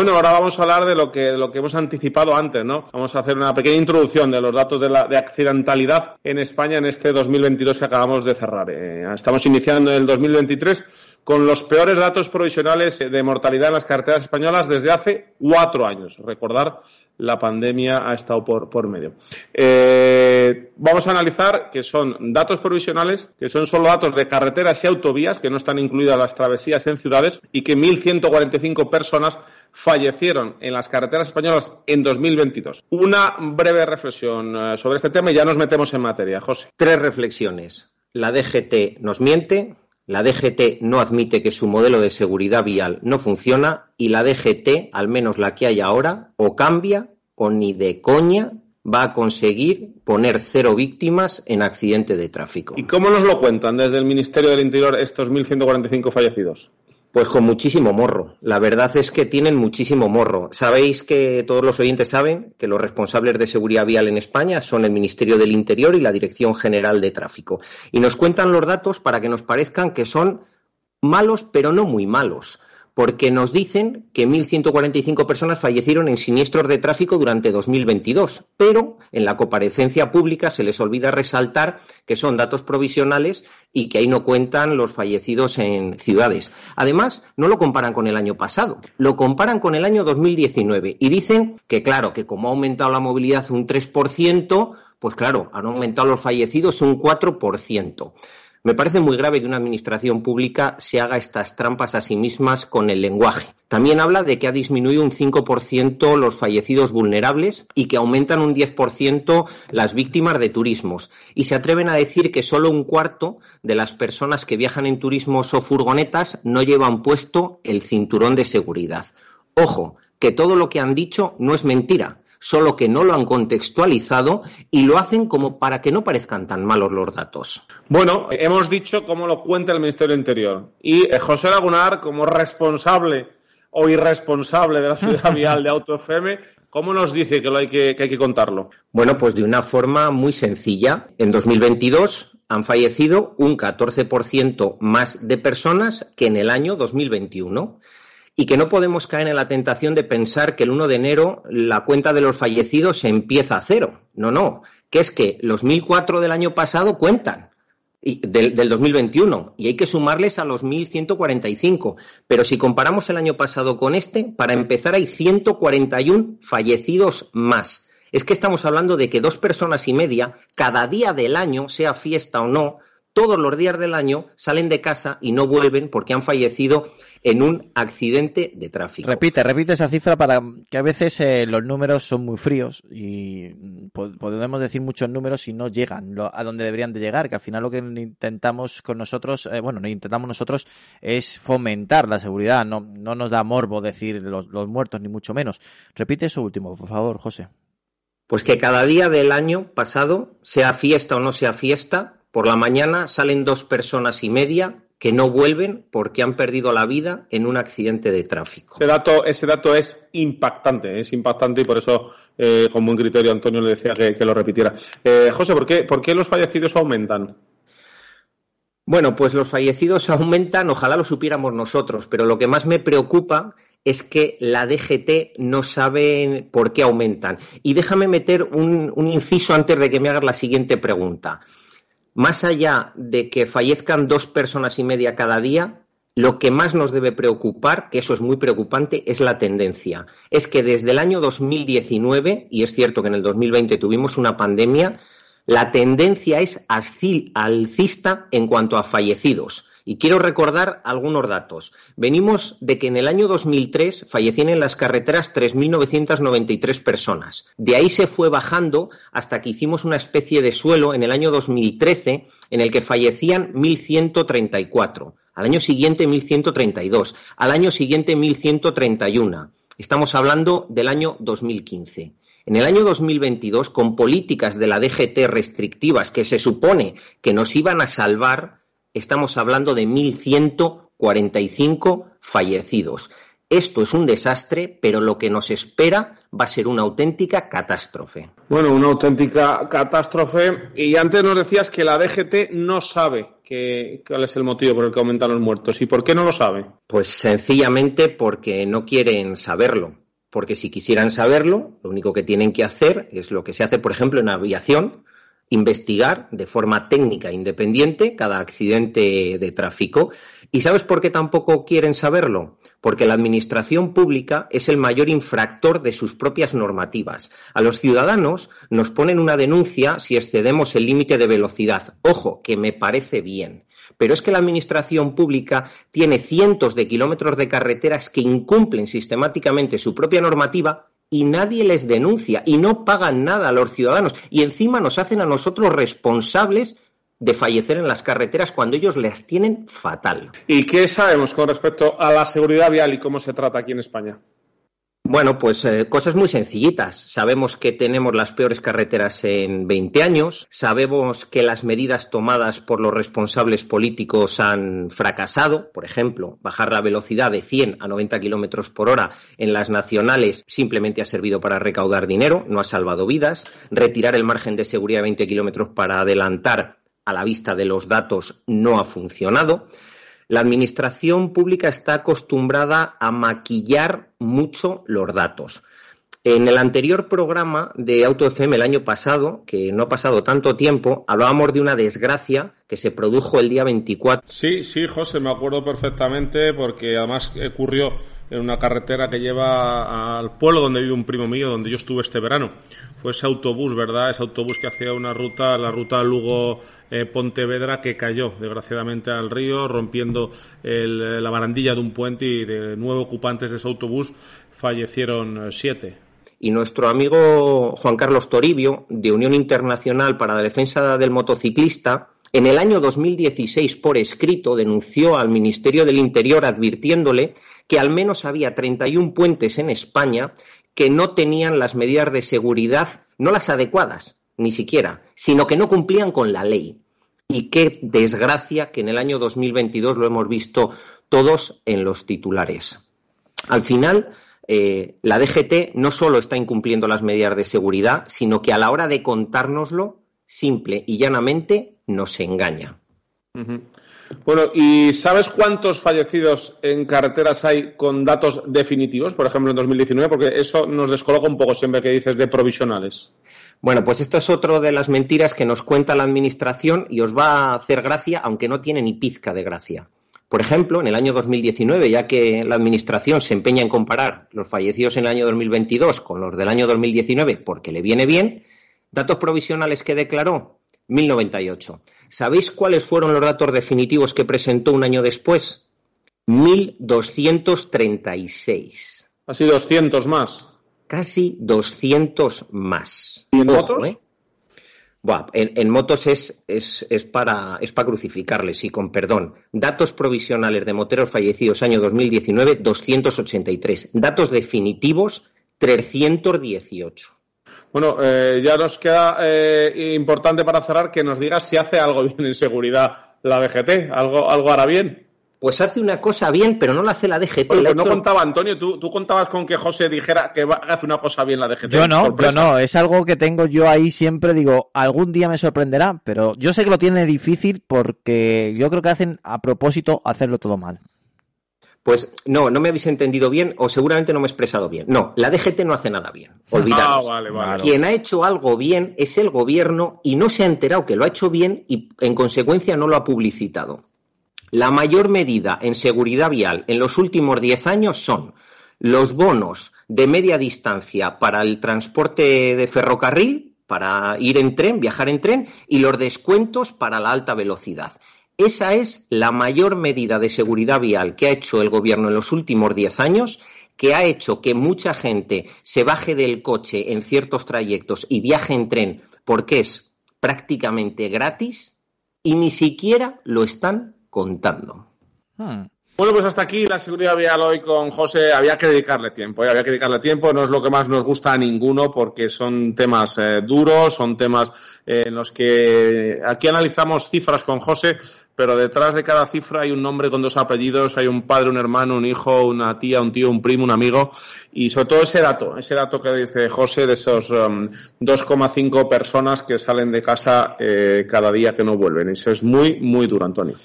Bueno, ahora vamos a hablar de lo que, lo que hemos anticipado antes, ¿no? Vamos a hacer una pequeña introducción de los datos de, la, de accidentalidad en España en este 2022 que acabamos de cerrar. Eh, estamos iniciando el 2023 con los peores datos provisionales de mortalidad en las carreteras españolas desde hace cuatro años. Recordar, la pandemia ha estado por, por medio. Eh, vamos a analizar que son datos provisionales, que son solo datos de carreteras y autovías, que no están incluidas las travesías en ciudades, y que 1.145 personas fallecieron en las carreteras españolas en 2022. Una breve reflexión eh, sobre este tema y ya nos metemos en materia. José. Tres reflexiones. La DGT nos miente, la DGT no admite que su modelo de seguridad vial no funciona y la DGT, al menos la que hay ahora, o cambia o ni de coña va a conseguir poner cero víctimas en accidente de tráfico. ¿Y cómo nos lo cuentan desde el Ministerio del Interior estos 1.145 fallecidos? Pues con muchísimo morro. La verdad es que tienen muchísimo morro. Sabéis que todos los oyentes saben que los responsables de seguridad vial en España son el Ministerio del Interior y la Dirección General de Tráfico. Y nos cuentan los datos para que nos parezcan que son malos, pero no muy malos porque nos dicen que 1.145 personas fallecieron en siniestros de tráfico durante 2022, pero en la comparecencia pública se les olvida resaltar que son datos provisionales y que ahí no cuentan los fallecidos en ciudades. Además, no lo comparan con el año pasado, lo comparan con el año 2019 y dicen que, claro, que como ha aumentado la movilidad un 3%, pues claro, han aumentado los fallecidos un 4%. Me parece muy grave que una administración pública se haga estas trampas a sí mismas con el lenguaje. También habla de que ha disminuido un 5% los fallecidos vulnerables y que aumentan un 10% las víctimas de turismos. Y se atreven a decir que solo un cuarto de las personas que viajan en turismos o furgonetas no llevan puesto el cinturón de seguridad. Ojo, que todo lo que han dicho no es mentira solo que no lo han contextualizado y lo hacen como para que no parezcan tan malos los datos. Bueno, hemos dicho cómo lo cuenta el Ministerio del Interior. Y eh, José Lagunar, como responsable o irresponsable de la ciudad vial de AutoFM, ¿cómo nos dice que, lo hay que, que hay que contarlo? Bueno, pues de una forma muy sencilla. En 2022 han fallecido un 14% más de personas que en el año 2021 y que no podemos caer en la tentación de pensar que el 1 de enero la cuenta de los fallecidos empieza a cero. No, no, que es que los 1.004 del año pasado cuentan. del, del 2021 y hay que sumarles a los 1.145. Pero si comparamos el año pasado con este, para empezar hay 141 fallecidos más. Es que estamos hablando de que dos personas y media, cada día del año, sea fiesta o no, todos los días del año salen de casa y no vuelven porque han fallecido en un accidente de tráfico. Repite, repite esa cifra para que a veces eh, los números son muy fríos y podemos decir muchos números y no llegan a donde deberían de llegar, que al final lo que intentamos con nosotros, eh, bueno, no intentamos nosotros es fomentar la seguridad, no, no nos da morbo decir los, los muertos ni mucho menos. Repite eso último, por favor, José. Pues que cada día del año pasado, sea fiesta o no sea fiesta, por la mañana salen dos personas y media que no vuelven porque han perdido la vida en un accidente de tráfico. Ese dato, ese dato es impactante, es impactante y por eso, eh, con buen criterio, Antonio le decía que, lo repitiera. Eh, José, ¿por qué, ¿por qué los fallecidos aumentan? Bueno, pues los fallecidos aumentan, ojalá lo supiéramos nosotros, pero lo que más me preocupa es que la DGT no sabe por qué aumentan. Y déjame meter un, un inciso antes de que me hagas la siguiente pregunta más allá de que fallezcan dos personas y media cada día, lo que más nos debe preocupar, que eso es muy preocupante, es la tendencia. Es que desde el año 2019, y es cierto que en el 2020 tuvimos una pandemia, la tendencia es alcista en cuanto a fallecidos. Y quiero recordar algunos datos. Venimos de que en el año 2003 fallecían en las carreteras 3.993 personas. De ahí se fue bajando hasta que hicimos una especie de suelo en el año 2013 en el que fallecían 1.134. Al año siguiente 1.132. Al año siguiente 1.131. Estamos hablando del año 2015. En el año 2022, con políticas de la DGT restrictivas que se supone que nos iban a salvar, estamos hablando de 1.145 fallecidos. Esto es un desastre, pero lo que nos espera va a ser una auténtica catástrofe. Bueno, una auténtica catástrofe. Y antes nos decías que la DGT no sabe ¿Cuál es el motivo por el que aumentan los muertos? ¿Y por qué no lo sabe? Pues sencillamente porque no quieren saberlo. Porque si quisieran saberlo, lo único que tienen que hacer es lo que se hace, por ejemplo, en aviación, investigar de forma técnica independiente cada accidente de tráfico. ¿Y sabes por qué tampoco quieren saberlo? Porque la administración pública es el mayor infractor de sus propias normativas. A los ciudadanos nos ponen una denuncia si excedemos el límite de velocidad. Ojo, que me parece bien. Pero es que la administración pública tiene cientos de kilómetros de carreteras que incumplen sistemáticamente su propia normativa y nadie les denuncia y no pagan nada a los ciudadanos y encima nos hacen a nosotros responsables de fallecer en las carreteras cuando ellos las tienen fatal. ¿Y qué sabemos con respecto a la seguridad vial y cómo se trata aquí en España? Bueno, pues eh, cosas muy sencillitas. Sabemos que tenemos las peores carreteras en 20 años, sabemos que las medidas tomadas por los responsables políticos han fracasado, por ejemplo, bajar la velocidad de 100 a 90 kilómetros por hora en las nacionales simplemente ha servido para recaudar dinero, no ha salvado vidas, retirar el margen de seguridad de 20 kilómetros para adelantar a la vista de los datos no ha funcionado. La administración pública está acostumbrada a maquillar mucho los datos. En el anterior programa de AutoFM el año pasado, que no ha pasado tanto tiempo, hablábamos de una desgracia que se produjo el día 24. Sí, sí, José, me acuerdo perfectamente porque además ocurrió en una carretera que lleva al pueblo donde vive un primo mío, donde yo estuve este verano. Fue ese autobús, ¿verdad? Ese autobús que hacía una ruta, la ruta Lugo eh, que cayó desgraciadamente al río, rompiendo la barandilla de un puente y de nueve ocupantes de ese autobús fallecieron eh, siete. Y nuestro amigo Juan Carlos Toribio, de Unión Internacional para la Defensa del Motociclista, en el año 2016, por escrito, denunció al Ministerio del Interior advirtiéndole que al menos había 31 puentes en España que no tenían las medidas de seguridad, no las adecuadas, ni siquiera, sino que no cumplían con la ley. Y qué desgracia que en el año 2022 lo hemos visto todos en los titulares. Al final, eh, la DGT no solo está incumpliendo las medidas de seguridad, sino que a la hora de contárnoslo, simple y llanamente, nos engaña. Bueno, ¿y sabes cuántos fallecidos en carreteras hay con datos definitivos, por ejemplo, en 2019? Porque eso nos descoloca un poco siempre que dices de provisionales. Bueno, pues esto es otro de las mentiras que nos cuenta la Administración y os va a hacer gracia, aunque no tiene ni pizca de gracia. Por ejemplo, en el año 2019, ya que la Administración se empeña en comparar los fallecidos en el año 2022 con los del año 2019 porque le viene bien, datos provisionales que declaró 1098. ¿Sabéis cuáles fueron los datos definitivos que presentó un año después? 1236. Así 200 más casi 200 más. ¿Y en motos? ¿eh? en, motos es, es, es, para, es para crucificarles, y con perdón. Datos provisionales de moteros fallecidos año 2019, 283. Datos definitivos, 318. Bueno, eh, ya nos queda eh, importante para cerrar que nos digas si hace algo bien en seguridad la DGT, algo, algo hará bien pues hace una cosa bien, pero no la hace la DGT. pues no contaba, Antonio, ¿tú, contabas con que José dijera que hace una cosa bien la DGT. Yo no, yo no, es algo que tengo yo ahí siempre, digo, algún día me sorprenderá, pero yo sé que lo tiene difícil porque yo creo que hacen a propósito hacerlo todo mal. Pues no, no me habéis entendido bien o seguramente no me he expresado bien. No, la DGT no hace nada bien. Olvidaos. Ah, vale, vale. Quien ha hecho algo bien es el gobierno y no se ha enterado que lo ha hecho bien y en consecuencia no lo ha publicitado. La mayor medida en seguridad vial en los últimos diez años son los bonos de media distancia para el transporte de ferrocarril, para ir en tren, viajar en tren, y los descuentos para la alta velocidad. Esa es la mayor medida de seguridad vial que ha hecho el Gobierno en los últimos diez años, que ha hecho que mucha gente se baje del coche en ciertos trayectos y viaje en tren porque es prácticamente gratis y ni siquiera lo están contando. Hmm. Bueno, pues hasta aquí la seguridad vial hoy con José. Había que dedicarle tiempo, ¿eh? había que dedicarle tiempo. No es lo que más nos gusta a ninguno porque son temas eh, duros, son temas eh, en los que aquí analizamos cifras con José, pero detrás de cada cifra hay un nombre con dos apellidos, hay un padre, un hermano, un hijo, una tía, un tío, un primo, un amigo, y sobre todo ese dato, ese dato que dice José de esos 2,5 um, personas que salen de casa eh, cada día que no vuelven. Eso es muy, muy duro, Antonio.